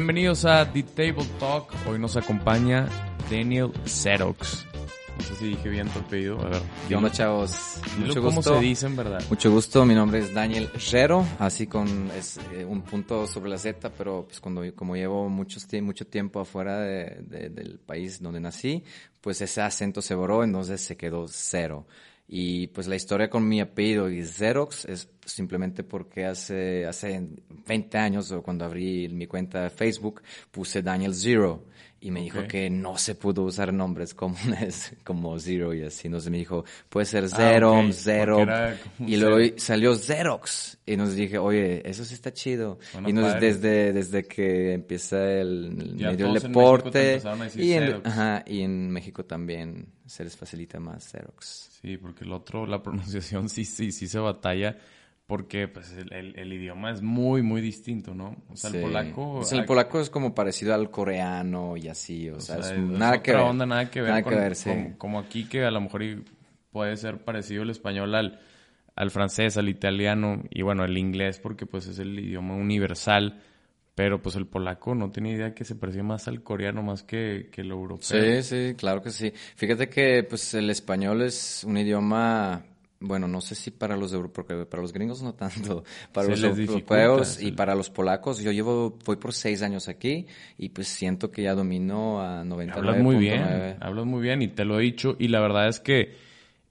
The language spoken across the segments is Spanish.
Bienvenidos a The Table Talk. Hoy nos acompaña Daniel Xerox. No sé si dije bien tu apellido. A ver. ¿Qué onda, chavos? dilo Mucho cómo gusto. se dice en verdad. Mucho gusto, mi nombre es Daniel Rero, así con es, eh, un punto sobre la Z, pero pues cuando como llevo muchos, mucho tiempo afuera de- de- del país donde nací, pues ese acento se borró, entonces se quedó cero. Y pues la historia con mi apellido y Xerox es simplemente porque hace, hace 20 años, o cuando abrí mi cuenta de Facebook, puse Daniel Zero. Y me dijo que no se pudo usar nombres comunes como Zero y así. Entonces me dijo, puede ser Ah, Zero, ok, Zero. Y luego cero. salió Xerox. Y nos dije, oye, eso sí está chido. Y nos, padre. desde, desde que empieza el, Ya medio del en deporte. empezaron a decir y, en, Xerox. ajá, y en México también se les facilita más Xerox. Sí, porque el otro, la pronunciación sí, sí, sí se batalla. Porque pues el, el- el idioma es muy, muy distinto, ¿no? O sea, el polaco. Pues el polaco es como parecido al coreano y así, o, O sea, es es nada que ver. onda, nada que ver. Nada con- que ver, sí. como, como aquí que a lo mejor puede ser parecido el español al, al francés, al italiano y bueno, el inglés porque pues es el idioma universal. Pero pues el polaco no tiene idea que se parecía más al coreano más que, que el europeo. Sí, sí, claro que sí. Fíjate que pues el español es un idioma, bueno, no sé si para los euro- porque para los gringos no tanto, para Se los europeos y para los polacos. Yo llevo, voy por seis años aquí y pues siento que ya domino a 99.9. Hablas muy bien, hablas muy bien y te lo he dicho y la verdad es que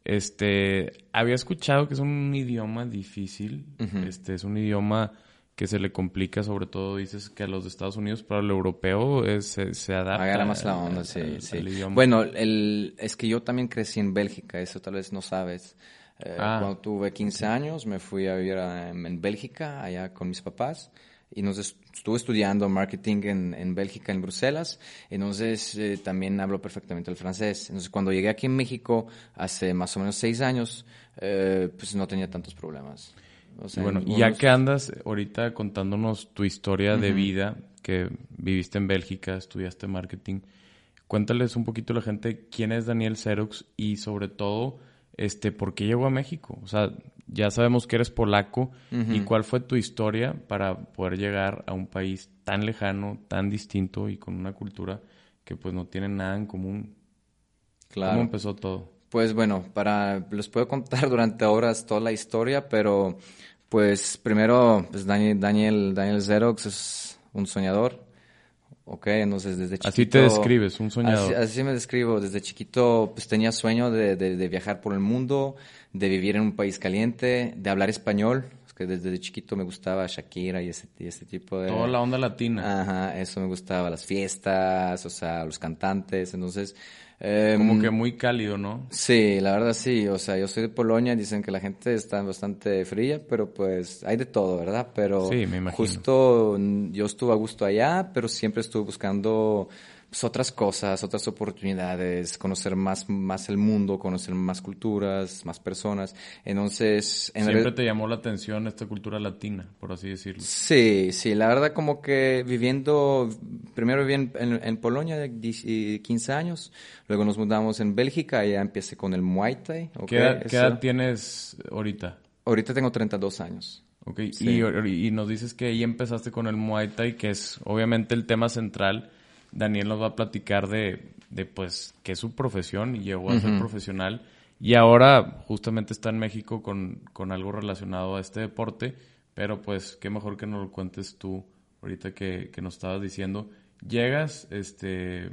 este había escuchado que es un idioma difícil, este es un idioma que se le complica, sobre todo dices que a los de Estados Unidos, pero al europeo es- se, se adapta. Agarra más la onda, sí, sí. al idioma. Bueno, el, es que yo también crecí en Bélgica, eso tal vez no sabes. Eh, Ah. Cuando tuve 15 años me fui a vivir a- en, Bélgica, allá con mis papás, y nos est- estuve estudiando marketing en, en Bélgica, en Bruselas, entonces eh, también hablo perfectamente el francés. Entonces cuando llegué aquí en México, hace más o menos seis años, eh, pues no tenía tantos problemas. O sea, bueno, ya que andas ahorita contándonos tu historia de vida, que viviste en Bélgica, estudiaste marketing, cuéntales un poquito a la gente quién es Daniel Xerox y sobre todo, este, por qué llegó a México. O sea, ya sabemos que eres polaco y cuál fue tu historia para poder llegar a un país tan lejano, tan distinto y con una cultura que pues no tiene nada en común. Claro. ¿Cómo empezó todo? Pues bueno, para les puedo contar durante horas toda la historia, pero pues primero, pues Daniel, Daniel, Daniel Xerox es un soñador, ok, entonces desde chiquito... Así te describes, un soñador. Así, así me describo, desde chiquito pues tenía sueño de, de- de viajar por el mundo, de vivir en un país caliente, de hablar español, es que desde chiquito me gustaba Shakira y ese, y ese tipo de... Toda la onda latina. Ajá, eso me gustaba, las fiestas, o sea, los cantantes, entonces... em, Como que muy cálido, ¿no? Sí, la verdad sí, o sea, yo soy de Polonia, dicen que la gente está bastante fría, pero pues hay de todo, ¿verdad? Pero Sí, me imagino. justo yo estuve a gusto allá, pero siempre estuve buscando otras cosas, otras oportunidades, conocer más, más el mundo, conocer más culturas, más personas. Entonces, en Siempre te llamó la atención esta cultura latina, por así decirlo. Sí, sí, la verdad como que viviendo, primero viví en, en- en Polonia de 10 15 años, luego nos mudamos en Bélgica y ya empecé con el Muay Thai. ¿Qué, edad, qué Eso. edad tienes ahorita? Ahorita tengo 32 años. Ok, Sí. y, y nos dices que ahí empezaste con el Muay Thai, que es obviamente el tema central. Daniel nos va a platicar de, de pues, qué es su profesión y llegó a ser profesional. Y ahora justamente está en México con, con algo relacionado a este deporte, pero pues qué mejor que nos lo cuentes tú ahorita que, que nos estabas diciendo. ¿Llegas este,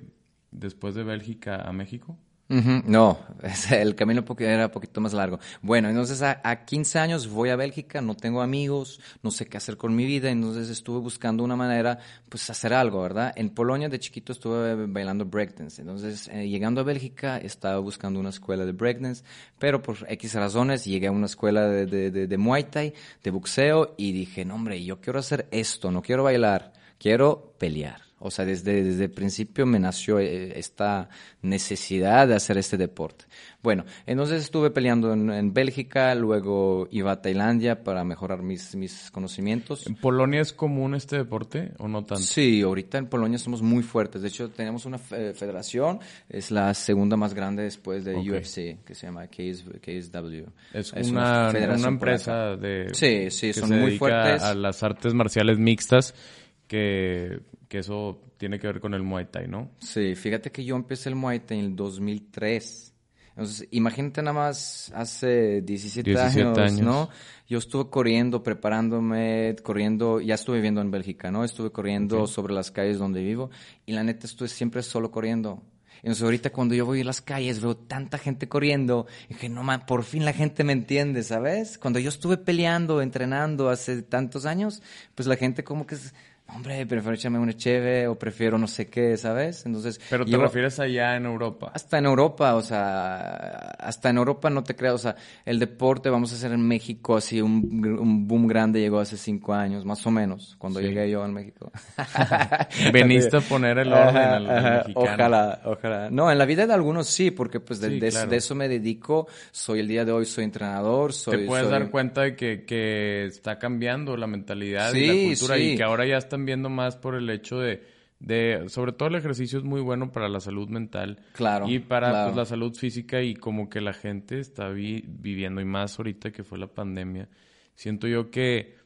después de Bélgica a México? No, el camino era un poquito más largo. Bueno, entonces a, a 15 años voy a Bélgica, no tengo amigos, no sé qué hacer con mi vida, entonces estuve buscando una manera, pues hacer algo, ¿verdad? En Polonia de chiquito estuve bailando breakdance, entonces eh, llegando a Bélgica estaba buscando una escuela de breakdance, pero por X razones llegué a una escuela de, de, de, de Muay Thai, de boxeo, y dije, no hombre, yo quiero hacer esto, no quiero bailar, quiero pelear. O sea, desde, desde el principio me nació eh, esta necesidad de hacer este deporte. Bueno, entonces estuve peleando en, en Bélgica, luego iba a Tailandia para mejorar mis, mis conocimientos. ¿En Polonia es común este deporte o no tanto? Sí, ahorita en Polonia somos muy fuertes. De hecho, tenemos una fe- federación, es la segunda más grande después de. UFC, que se llama KS KSW. Es, una, federación una empresa de Sí, sí, que son se muy fuertes. a las artes marciales mixtas que, que eso tiene que ver con el Muay Thai, ¿no? Sí, fíjate que yo empecé el Muay Thai en el 2003. Entonces, imagínate nada más hace 17, 17 años, años. ¿no? Yo estuve corriendo, preparándome, corriendo, ya estuve viviendo en Bélgica, ¿no? Estuve corriendo sobre las calles donde vivo y la neta estuve siempre solo corriendo. Entonces ahorita cuando yo voy a las calles veo tanta gente corriendo y dije, no man, por fin la gente me entiende, ¿sabes? Cuando yo estuve peleando, entrenando hace tantos años, pues la gente como que... Hombre, prefiero echarme una cheve o prefiero no sé qué, ¿sabes? Entonces, Pero te yo- refieres allá en Europa. hasta en Europa, o sea, hasta en Europa no te creas, o sea, el deporte, vamos a hacer en México, así un, un boom grande llegó hace cinco años, más o menos, cuando Sí. llegué yo en México. Veniste a poner el orden Ajá, al, ajá, mexicano. Ojalá, ojalá. No, en la vida de algunos sí, porque pues de, Sí, de- claro. de eso me dedico, soy el día de hoy, soy entrenador, soy... Te puedes soy- dar cuenta de que, que está cambiando la mentalidad y la cultura y que ahora ya están viendo más por el hecho de, de, sobre todo el ejercicio es muy bueno para la salud mental Claro, y para claro. pues, la salud física y como que la gente está vi- viviendo y más ahorita que fue la pandemia. Siento yo que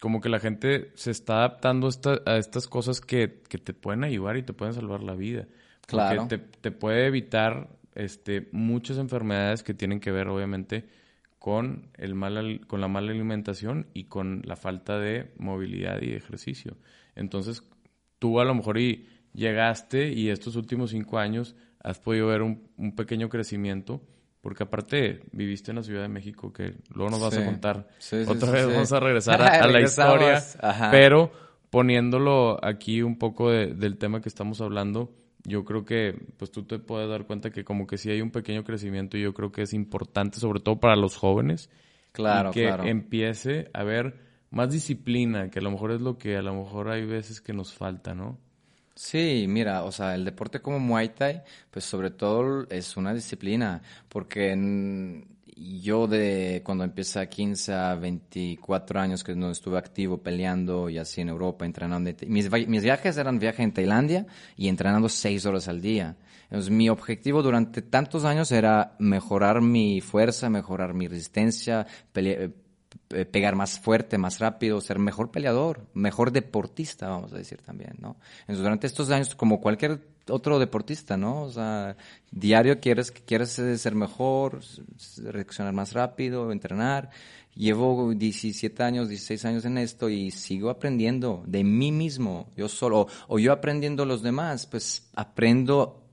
como que la gente se está adaptando a, esta- a estas cosas que, que te pueden ayudar y te pueden salvar la vida. Porque Claro. te, te puede evitar este, muchas enfermedades que tienen que ver, obviamente, con, el mal, al- con la mala alimentación y con la falta de movilidad y de ejercicio. Entonces, tú a lo mejor y llegaste y estos últimos cinco años has podido ver un, un pequeño crecimiento, porque aparte viviste en la Ciudad de México, que luego nos vas Sí. a contar. Sí, sí, Otra vez vamos a regresar a, a la historia, Ajá. pero poniéndolo aquí un poco de- del tema que estamos hablando, yo creo que pues tú te puedes dar cuenta que como que sí hay un pequeño crecimiento y yo creo que es importante, sobre todo para los jóvenes, Claro, que claro. empiece a haber más disciplina, que a lo mejor es lo que a lo mejor hay veces que nos falta, ¿no? Sí, mira, o sea, el deporte como Muay Thai, pues sobre todo es una disciplina, porque yo de cuando empecé a 15 a 24 años que no estuve activo peleando y así en Europa, entrenando, mis, mis viajes eran viajes en Tailandia y entrenando seis horas al día. Entonces, mi objetivo durante tantos años era mejorar mi fuerza, mejorar mi resistencia, pele- eh, pegar más fuerte, más rápido, ser mejor peleador, mejor deportista, vamos a decir también, ¿no? Durante estos años, como cualquier otro deportista, ¿no? Diario quieres, quieres eh, ser mejor, reaccionar más rápido, entrenar. Llevo 17 años, 16 años en esto y sigo aprendiendo de mí mismo, yo solo, o yo aprendiendo los demás, pues aprendo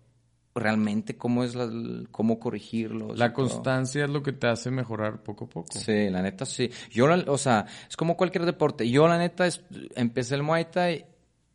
realmente cómo es la, cómo corregirlos. La todo. constancia es lo que te hace mejorar poco a poco. Sí, la neta sí. Yo, la- o sea, es como cualquier deporte. Yo, la neta, es- empecé el Muay Thai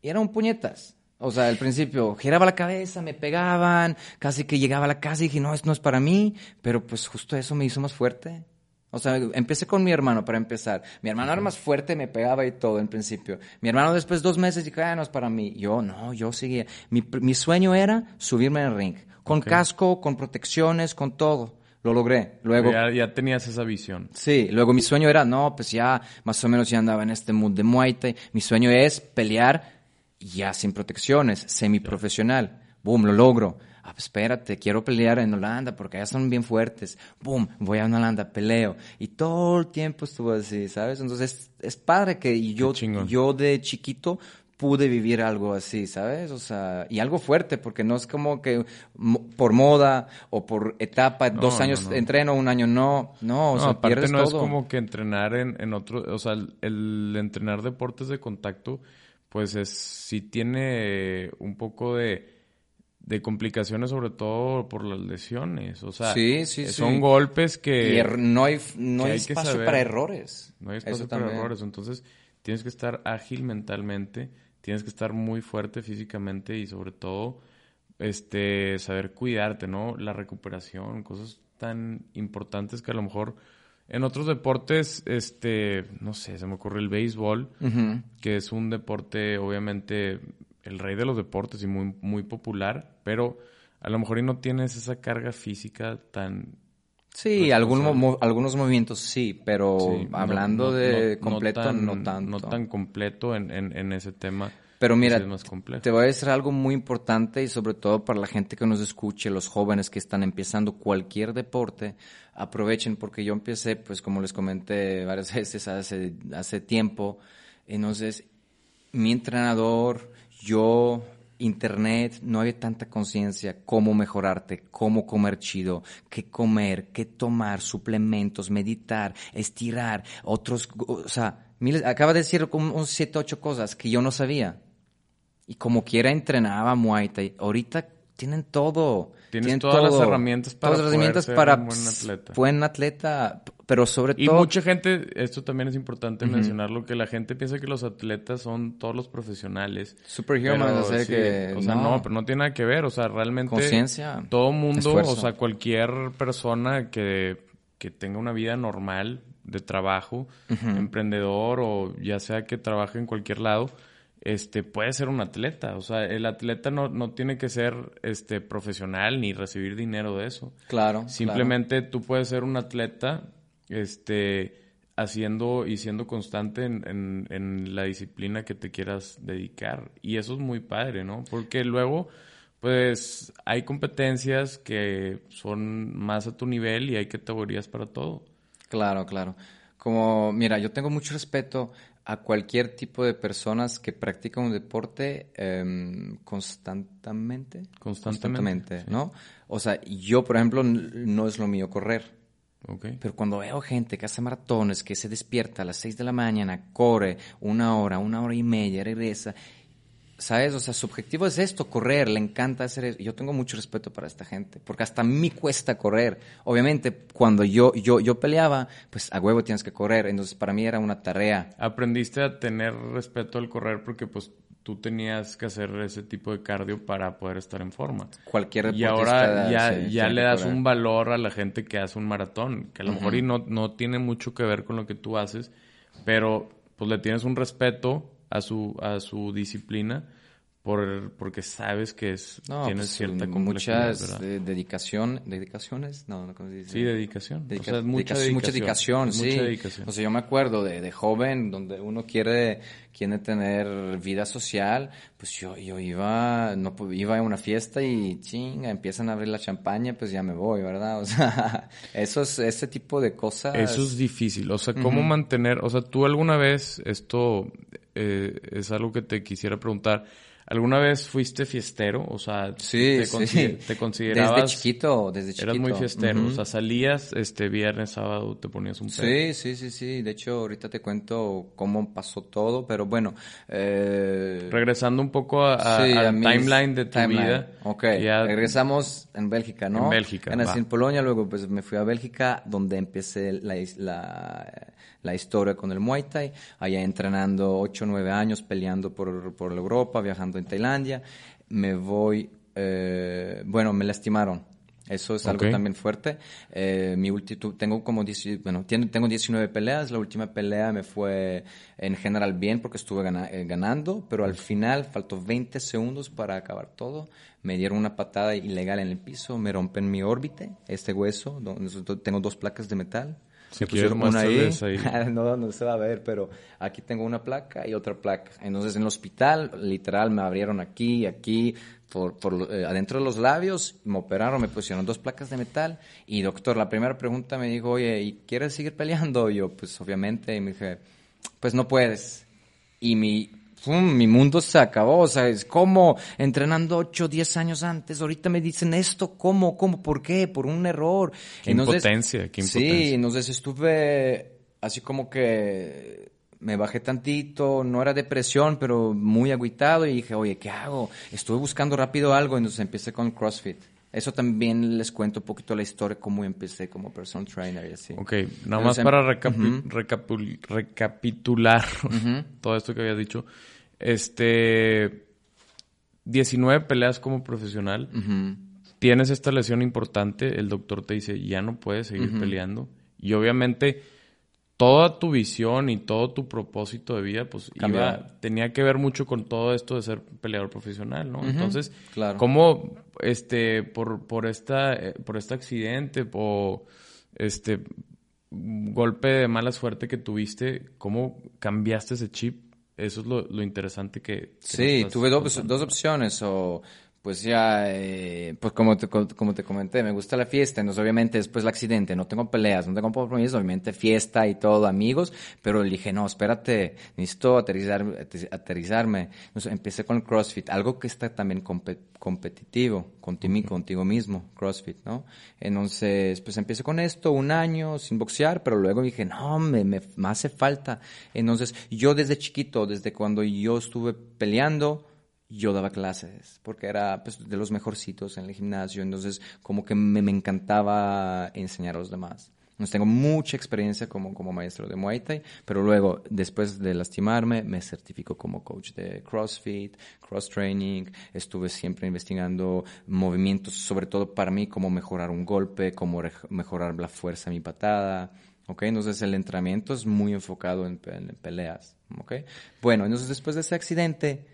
y eran puñetas. O sea, al principio giraba la cabeza, me pegaban, casi que llegaba a la casa y dije, no, esto no es para mí, pero pues justo eso me hizo más fuerte. O sea, empecé con mi hermano para empezar. Mi hermano era más fuerte, me pegaba y todo en principio. Mi hermano después dos meses dijo, ah, no es para mí. Yo, no, yo seguía. Mi, mi sueño era subirme al ring. Con casco, con protecciones, con todo. Lo logré. Luego, Ya, ya tenías esa visión. Sí, luego mi sueño era, no, pues ya más o menos ya andaba en este mood de Muay Thai. Mi sueño es pelear ya sin protecciones, semiprofesional. Boom, lo logro. Ah, pues espérate, quiero pelear en Holanda porque allá son bien fuertes. Boom, voy a Holanda, peleo. Y todo el tiempo estuvo así, ¿sabes? Entonces es, es padre que yo, yo de chiquito pude vivir algo así, ¿sabes? O sea, y algo fuerte, porque no es como que por moda o por etapa, No, dos años no. entreno, un año no. No, o sea, aparte pierdes no es como que entrenar en, en otro, o sea, el, el entrenar deportes de contacto, pues es, sí tiene un poco de, de complicaciones, sobre todo por las lesiones, o sea, Sí, sí, eh, sí. son golpes que... Y er- no hay, no hay espacio saber. para errores. No hay Eso espacio para también. errores. Entonces, tienes que estar ágil mentalmente, tienes que estar muy fuerte físicamente y sobre todo, este, saber cuidarte, ¿no? La recuperación, cosas tan importantes que a lo mejor en otros deportes, este, no sé, se me ocurre el béisbol, que es un deporte, obviamente, el rey de los deportes y muy, muy popular, pero a lo mejor y no tienes esa carga física tan Sí, algún mo- algunos movimientos sí, pero Sí, no- hablando no- de no- completo, tan, no tanto. No tan completo en, en, en ese tema. Pero Sí mira, te voy a decir algo muy importante y sobre todo para la gente que nos escuche, los jóvenes que están empezando cualquier deporte, aprovechen porque yo empecé, pues como les comenté varias veces hace, hace tiempo, entonces mi entrenador, yo, internet, no había tanta conciencia cómo mejorarte, cómo comer chido, qué comer, qué tomar, suplementos, meditar, estirar, otros, o sea, miles, acaba de decir como un siete, ocho cosas que yo no sabía. Y como quiera entrenaba Muay Thai. Ahorita tienen todo. Tienes todas las herramientas para todas las herramientas ser para un buen atleta. buen atleta, pero sobre Y todo mucha gente, esto también es importante mencionarlo, que la gente piensa que los atletas son todos los profesionales. superhuman, Pero o sea sí, que o sea, no. pero no tiene nada que ver. O sea, realmente conciencia. todo mundo, esfuerzo. o sea, cualquier persona que, que tenga una vida normal de trabajo, emprendedor o ya sea que trabaje en cualquier lado, este puede ser un atleta. O sea, el atleta no, no tiene que ser este profesional ni recibir dinero de eso. Claro. Simplemente tú puedes ser un atleta, este, haciendo y siendo constante en, en- en la disciplina que te quieras dedicar. Y eso es muy padre, ¿no? Porque luego, pues, hay competencias que son más a tu nivel y hay categorías para todo. Claro, claro. Como, mira, yo tengo mucho respeto a cualquier tipo de personas que practican un deporte em, constantemente. Constantemente. ¿no? O sea, yo, por ejemplo, no es lo mío correr. ¿Ok? Pero cuando veo gente que hace maratones, que se despierta a las 6 de la mañana, corre una hora, una hora y media, regresa, ¿sabes? O sea, su objetivo es esto, correr, le encanta hacer eso. Yo tengo mucho respeto para esta gente, porque hasta a mí cuesta correr. Obviamente, cuando yo, yo, yo peleaba, pues a huevo tienes que correr, entonces para mí era una tarea. Aprendiste a tener respeto al correr porque, pues, tú tenías que hacer ese tipo de cardio para poder estar en forma. Cualquier Y ahora ya, sí, ya le das un valor a la gente que hace un maratón, que a lo mejor y no, no tiene mucho que ver con lo que tú haces, pero pues le tienes un respeto a su, a su disciplina por, porque sabes que es, No, tienes pues, cierta complejidad, muchas dedicación, dedicaciones, no, no, ¿cómo se dice? Sí, dedicación. Dedica- o sea, es mucha dedicación, mucha dedicación, sí. Mucha dedicación. O sea, yo me acuerdo de, de joven, donde uno quiere, quiere tener vida social, pues yo, yo iba, no, iba a una fiesta y chinga, empiezan a abrir la champaña, pues ya me voy, ¿verdad? O sea, eso es, ese tipo de cosas. Eso es difícil. O sea, ¿cómo mantener? O sea, tú alguna vez, esto eh, es algo que te quisiera preguntar. ¿Alguna vez fuiste fiestero? O sea, Sí, te, sí. te considerabas... Desde chiquito, desde chiquito. Eras muy fiestero. Ujú. O sea, salías este viernes, sábado, te ponías un pedo. Sí, sí, sí, sí. De hecho, ahorita te cuento cómo pasó todo, pero bueno. Eh, Regresando un poco a, a- sí, a mis- timeline de tu timeline. vida. Ok, ya- regresamos en Bélgica, ¿no? En Bélgica, Nací va. en Polonia, luego pues me fui a Bélgica, donde empecé la, la, la historia con el Muay Thai, allá entrenando 8 o 9 años, peleando por, por Europa, viajando en Tailandia. Me voy, eh, bueno, me lastimaron. Eso es algo también fuerte. Eh, mi tengo como 10 bueno, tengo 19 peleas. La última pelea me fue en general bien porque estuve gana- eh, ganando, pero al final faltó 20 segundos para acabar todo. Me dieron una patada ilegal en el piso, me rompen mi órbite, este hueso, donde tengo dos placas de metal. Si Me pusieron una ahí. ahí. no, no se va a ver, pero aquí tengo una placa y otra placa. Entonces en el hospital, literal, me abrieron aquí, aquí, por, por eh, adentro de los labios, me operaron, me pusieron dos placas de metal. Y doctor, la primera pregunta me dijo, oye, ¿y quieres seguir peleando? Y yo, pues obviamente, y me dije, pues no puedes. Y mi, ¡pum! mi mundo se acabó, o sea, es como entrenando 8, 10 años antes, ahorita me dicen esto, ¿cómo, cómo, por qué? Por un error. Qué impotencia, qué Sí, impotencia. entonces estuve así como que me bajé tantito, no era depresión, pero muy agüitado y dije, oye, ¿qué hago? Estuve buscando rápido algo, entonces empecé con CrossFit. Eso también les cuento un poquito la historia, cómo empecé como personal trainer y así. Ok, nada más Entonces, para recapi- recapul- recapitular todo esto que había dicho. Este, 19 peleas como profesional. Tienes esta lesión importante, el doctor te dice, ya no puedes seguir peleando. Y obviamente toda tu visión y todo tu propósito de vida, pues iba, tenía que ver mucho con todo esto de ser peleador profesional, ¿no? Entonces, claro. ¿cómo, este, por, por esta, eh, por este accidente, o este golpe de mala suerte que tuviste, cómo cambiaste ese chip? Eso es lo, lo interesante que... que Sí, tuve dos, dos opciones, o pues ya, eh, pues como te, como te comenté, me gusta la fiesta, entonces obviamente después el accidente, no tengo peleas, no tengo compromisos, obviamente fiesta y todo, amigos, pero le dije, no, espérate, necesito aterrizar, aterrizarme. Entonces empecé con el CrossFit, algo que está también competitivo, contigo, contigo mismo, CrossFit, ¿no? Entonces, pues empecé con esto un año sin boxear, pero luego dije, no, me, me, me hace falta. Entonces, yo desde chiquito, desde cuando yo estuve peleando, yo daba clases, porque era pues, de los mejorcitos en el gimnasio, entonces como que me, me encantaba enseñar a los demás. Entonces tengo mucha experiencia como, como maestro de Muay Thai, pero luego, después de lastimarme, me certifico como coach de CrossFit, Cross Training, estuve siempre investigando movimientos, sobre todo para mí, cómo mejorar un golpe, cómo mejorar la fuerza de mi patada, ¿ok? Entonces el entrenamiento es muy enfocado en, en peleas, ¿ok? Bueno, entonces después de ese accidente,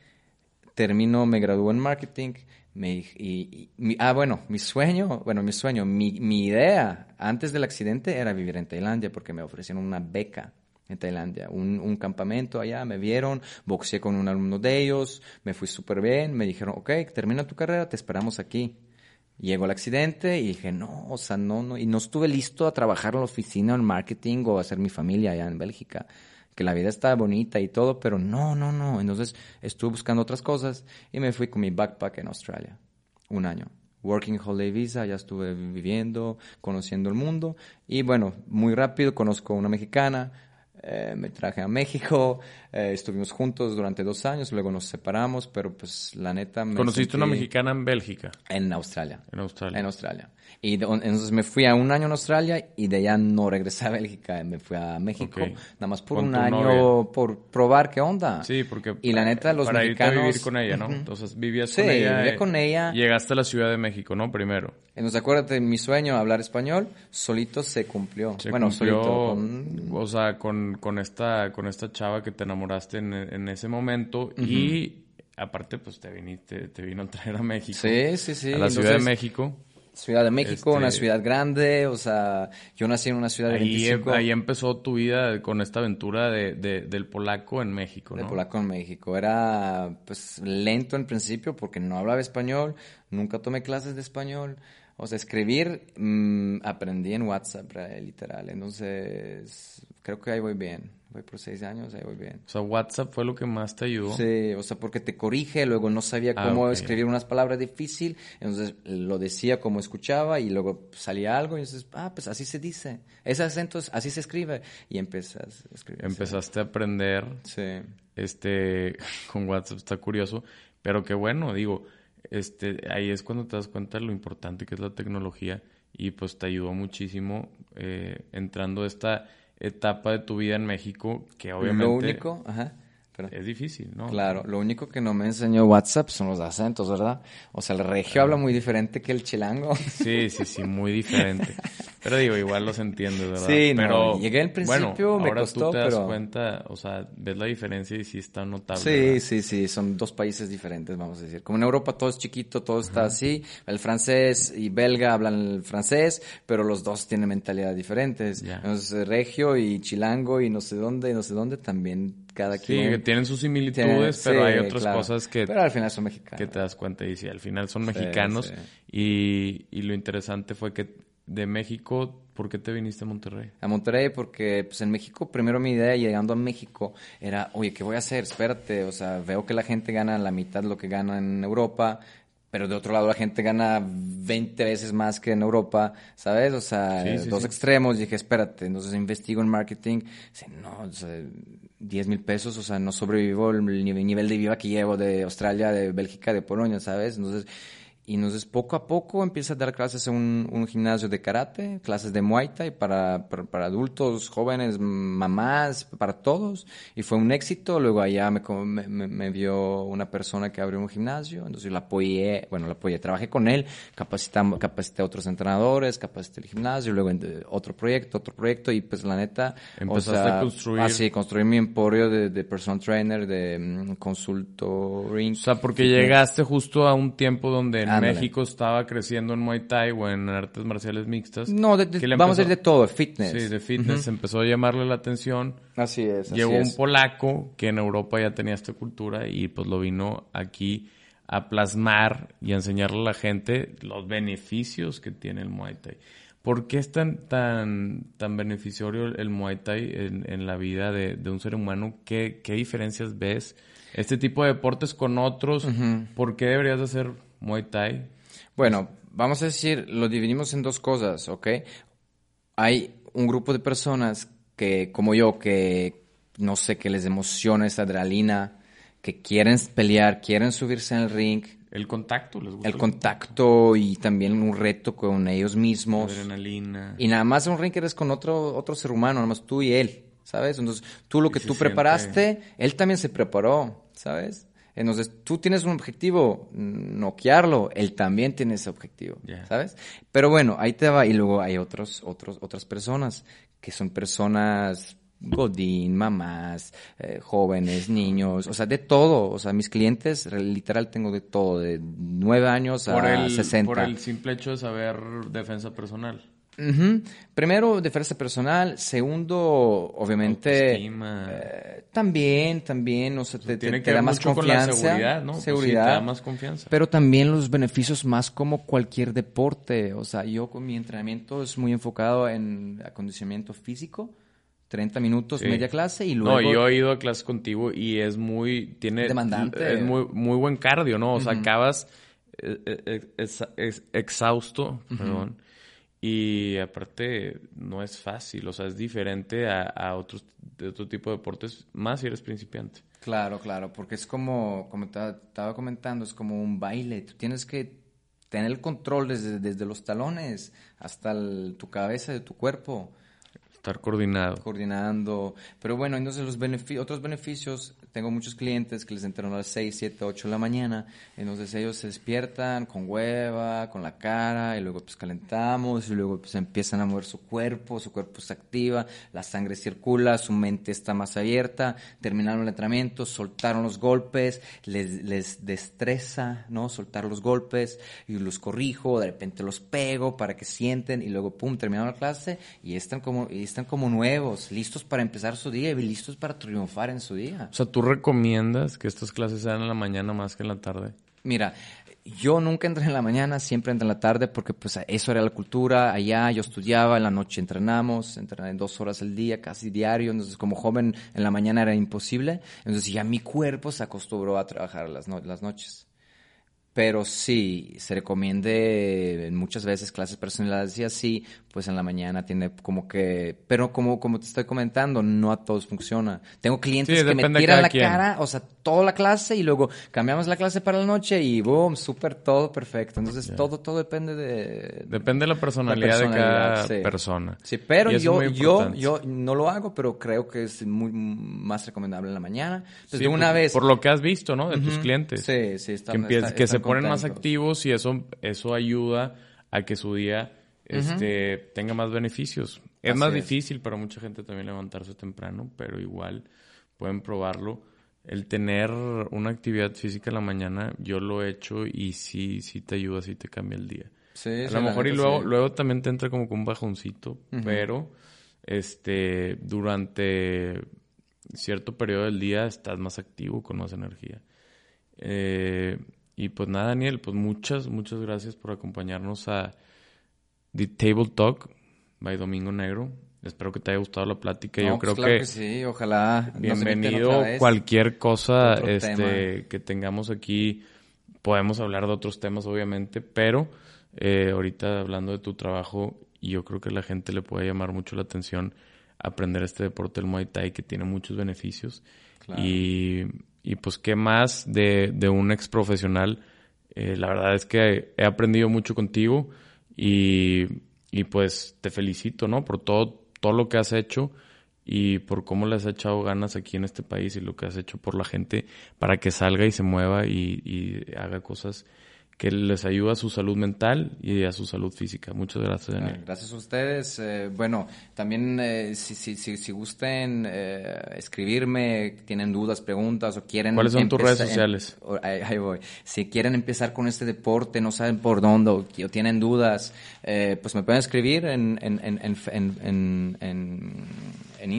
termino, me graduó en marketing. Me, y, ah, bueno, mi sueño, bueno, mi sueño, mi, mi idea antes del accidente era vivir en Tailandia porque me ofrecieron una beca en Tailandia, un, un, campamento allá, me vieron, boxeé con un alumno de ellos, me fui súper bien, me dijeron, ok, termina tu carrera, te esperamos aquí. Llegó el accidente y dije, no, o sea, no, no, y no estuve listo a trabajar en la oficina, en marketing o a hacer mi familia allá en Bélgica que la vida está bonita y todo, pero no, no, no. Entonces estuve buscando otras cosas y me fui con mi backpack en Australia, un año. Working Holiday Visa, ya estuve viviendo, conociendo el mundo y bueno, muy rápido conozco a una mexicana, eh, me traje a México, eh, estuvimos juntos durante dos años, luego nos separamos, pero pues la neta me ¿Conociste una mexicana en Bélgica? En Australia. En Australia. En Australia. Y entonces me fui a un año en Australia y de allá no regresé a Bélgica, me fui a México, nada más por un año, por probar qué onda. Sí, porque y la neta los para mexicanos... irte a vivir con ella, ¿no? Entonces vivías Sí, con ella. vivía eh, con ella. Llegaste a la Ciudad de México, ¿no? Primero. Entonces acuérdate, mi sueño, hablar español, solito se cumplió. Se bueno, cumplió, solito. con- o sea, con, con esta con esta chava que te enamoraste en, en ese momento y aparte pues te viniste te vino a traer a México. Sí, sí, sí. A la Ciudad de México. Ciudad de México, Este- una ciudad grande, o sea, yo nací en una ciudad de Ahí, 25 ahí empezó tu vida con esta aventura de, de- del polaco en México, ¿no? polaco en México. Era pues lento en principio porque no hablaba español, nunca tomé clases de español. O sea, escribir mm, aprendí en WhatsApp, literal. Entonces, creo que ahí voy bien. Voy por seis años, ahí voy bien. O sea, WhatsApp fue lo que más te ayudó. Sí, o sea, porque te corrige, luego no sabía Ah, cómo ok. escribir unas palabras difícil, entonces lo decía como escuchaba y luego salía algo y entonces, ah, pues así se dice, ese acento así se escribe y empiezas a escribir. así. Empezaste a aprender Sí. este con WhatsApp está curioso, pero qué bueno, digo, este ahí es cuando te das cuenta de lo importante que es la tecnología y pues te ayudó muchísimo eh, entrando a esta etapa de tu vida en México que obviamente Lo único, ajá, pero- es difícil, ¿no? Claro, lo único que no me enseñó WhatsApp son los acentos, ¿verdad? O sea, el regio habla muy diferente que el chilango. Sí, sí, sí, muy diferente. Pero digo, igual los entiendes, ¿verdad? Sí, no, pero llegué al principio, bueno, me ahora costó, tú te das pero- cuenta, o sea, ves la diferencia y sí está notable. Sí, ¿verdad? sí, sí, son dos países diferentes, vamos a decir. Como en Europa todo es chiquito, todo está así. El francés y belga hablan el francés, pero los dos tienen mentalidades diferentes. Ya. Entonces, regio y chilango y no sé dónde y no sé dónde también cada Sí, quien que tienen sus similitudes, pero sí, hay otras claro. cosas que, Pero al final son mexicanos. que te das cuenta y sí, al final son Sí, mexicanos. Y, y lo interesante fue que de México, ¿por qué te viniste a Monterrey? a Monterrey porque pues en México primero mi idea llegando a México era oye qué voy a hacer espérate o sea veo que la gente gana la mitad de lo que gana en Europa pero de otro lado la gente gana 20 veces más que en Europa sabes o sea Sí, sí, dos sí. extremos dije espérate entonces investigo en marketing dice, no o sea, 10 mil pesos o sea no sobrevivo el nivel, nivel de vida que llevo de Australia de Bélgica de Polonia sabes entonces y entonces poco a poco empieza a dar clases en un, un gimnasio de karate, clases de muay thai para, para, para adultos, jóvenes, mamás, para todos. Y fue un éxito. Luego allá me, me, me- vio una persona que abrió un gimnasio. Entonces la apoyé, bueno, la apoyé, trabajé con él, capacitamos, capacité a otros entrenadores, capacité el gimnasio, luego en- otro proyecto, otro proyecto. Y pues la neta, Empezaste a construir- Así, construir mi emporio de, de personal trainer, de mm, consultoring. O sea, porque llegaste justo a un tiempo donde Ándale. México estaba creciendo en Muay Thai o en artes marciales mixtas. No, de- de- que vamos a ir de todo, fitness. Sí, de fitness. Empezó a llamarle la atención. Así es. así Llegó es. un polaco que en Europa ya tenía esta cultura y pues lo vino aquí a plasmar y a enseñarle a la gente los beneficios que tiene el Muay Thai. ¿Por qué es tan, tan, tan beneficioso el Muay Thai en, la vida de, un ser humano? ¿Qué, ¿Qué, diferencias ves? Este tipo de deportes con otros, ¿por qué deberías de hacer Muay Thai? Bueno, vamos a decir, lo dividimos en dos cosas, ¿ok? Hay un grupo de personas que, como yo, que no sé, que les emociona esa adrenalina, que quieren pelear, quieren subirse en el ring, el contacto, les gusta. El contacto y también un reto con ellos mismos. Adrenalina. Y nada más un ring eres con otro, otro ser humano, nada más tú y él, ¿sabes? Entonces, tú lo que tú preparaste, él también se preparó, ¿sabes? Entonces, tú tienes un objetivo, noquearlo, él también tiene ese objetivo, ¿sabes? Pero bueno, ahí te va. Y luego hay otros, otros, otras personas que son personas godín, mamás, eh, jóvenes, niños, o sea, de todo. O sea, mis clientes, literal, tengo de todo, de nueve años a 60. Por el simple hecho de saber defensa personal. Primero, defensa personal. Segundo, obviamente. Eh, también, también, o sea, te, Tiene que da más confianza. seguridad, ¿no? Pues seguridad. te da más confianza. Pero también los beneficios más como cualquier deporte. O sea, yo con mi entrenamiento es muy enfocado en acondicionamiento físico 30 minutos, media clase y luego... No, yo he ido a clases contigo y es muy... Tiene, demandante. Es muy, muy buen cardio, ¿no? O sea, acabas eh, eh, exhausto, perdón. Y aparte, no es fácil, o sea, es diferente a, otros, de otro tipo de deportes, más si eres principiante. Claro, claro, porque es como, como te estaba comentando, es como un baile. Tú tienes que tener el control desde, desde los talones hasta tu cabeza, de tu cuerpo. Estar coordinado. Coordinando. Pero bueno, entonces los otros beneficios, tengo muchos clientes que les entran a las 6, 7, 8 de la mañana, entonces ellos se despiertan con hueva, con la cara, y luego pues calentamos, y luego pues empiezan a mover su cuerpo, su cuerpo se activa, la sangre circula, su mente está más abierta, terminaron el entrenamiento, soltaron los golpes, les, les destreza, ¿no? Soltar los golpes, y los corrijo, de repente los pego para que sienten, y luego pum, terminaron la clase, y están como están como nuevos, listos para empezar su día y listos para triunfar en su día. O sea, ¿tú recomiendas que estas clases sean en la mañana más que en la tarde? Mira, yo nunca entré en la mañana, siempre entré en la tarde porque pues eso era la cultura, allá yo estudiaba, en la noche entrenamos, entrenaba dos horas al día, casi diario, entonces como joven en la mañana era imposible, entonces ya mi cuerpo se acostumbró a trabajar las, las noches. Pero sí, se recomiende muchas veces clases personalizadas y así, pues en la mañana tiene como que, pero como, como te estoy comentando, no a todos funciona. Tengo clientes que me tiran la cara, o sea, toda la clase y luego cambiamos la clase para la noche y boom, súper todo perfecto. Entonces todo, todo depende de... Depende de la personalidad, de cada persona. Sí, pero yo, yo, yo no lo hago, pero creo que es muy más recomendable en la mañana. Entonces de una vez... Por lo que has visto, ¿no? De tus clientes. Sí, sí, está, que, que se ponen más activos y eso, eso ayuda a que su día este, tenga más beneficios. Es más difícil para mucha gente también levantarse temprano, pero igual pueden probarlo. El tener una actividad física en la mañana, yo lo he hecho y sí, sí te ayuda, sí te cambia el día. a lo mejor y luego, luego también te entra como con un bajoncito, pero este durante cierto periodo del día estás más activo, con más energía. Eh, y pues nada, Daniel, pues muchas, muchas gracias por acompañarnos a The Table Talk by Domingo Negro. Espero que te haya gustado la plática. Yo pues creo que, sí, ojalá. Bienvenido. Cualquier cosa este, que tengamos aquí, podemos hablar de otros temas, obviamente, pero eh, ahorita hablando de tu trabajo, yo creo que a la gente le puede llamar mucho la atención aprender este deporte del Muay Thai que tiene muchos beneficios. Y y pues qué más de, de un ex profesional. Eh, la verdad es que he aprendido mucho contigo y, y, pues te felicito, ¿no? Por todo, todo lo que has hecho y por cómo le has echado ganas aquí en este país y lo que has hecho por la gente para que salga y se mueva y, y haga cosas que les ayuda a su salud mental y a su salud física. Muchas gracias, Daniel. Gracias a ustedes. Eh, bueno, también eh, si, si, si, si, gusten eh, escribirme, tienen dudas, preguntas o quieren... ¿Cuáles son tus redes sociales? ahí, voy. Si quieren empezar con este deporte, no saben por dónde o, tienen dudas, pues me pueden escribir en, en, en, en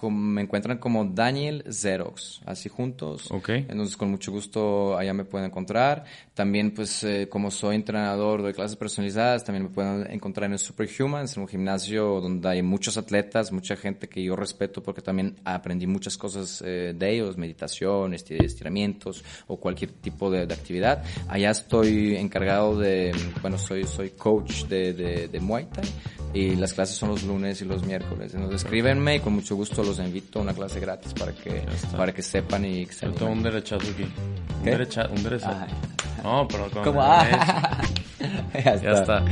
Instagram. me encuentran como Daniel Xerox, así juntos. Ok. Entonces, con mucho gusto allá me pueden encontrar. También, pues, eh, como soy entrenador de clases personalizadas, también me pueden encontrar en el Superhumans, en un gimnasio donde hay muchos atletas, mucha gente que yo respeto porque también aprendí muchas cosas eh, de ellos, meditación, estiramientos o cualquier tipo de, actividad. Allá estoy encargado de, bueno, soy, soy coach de, de, de Muay Thai y las clases son los lunes y los miércoles. Entonces escríbenme y con mucho gusto los invito a una clase gratis para que, para que sepan y que se Yo tengo un derechazo aquí. Un, derecha, un derechazo. No, pero como... ¿Cómo? ya está. Ya está.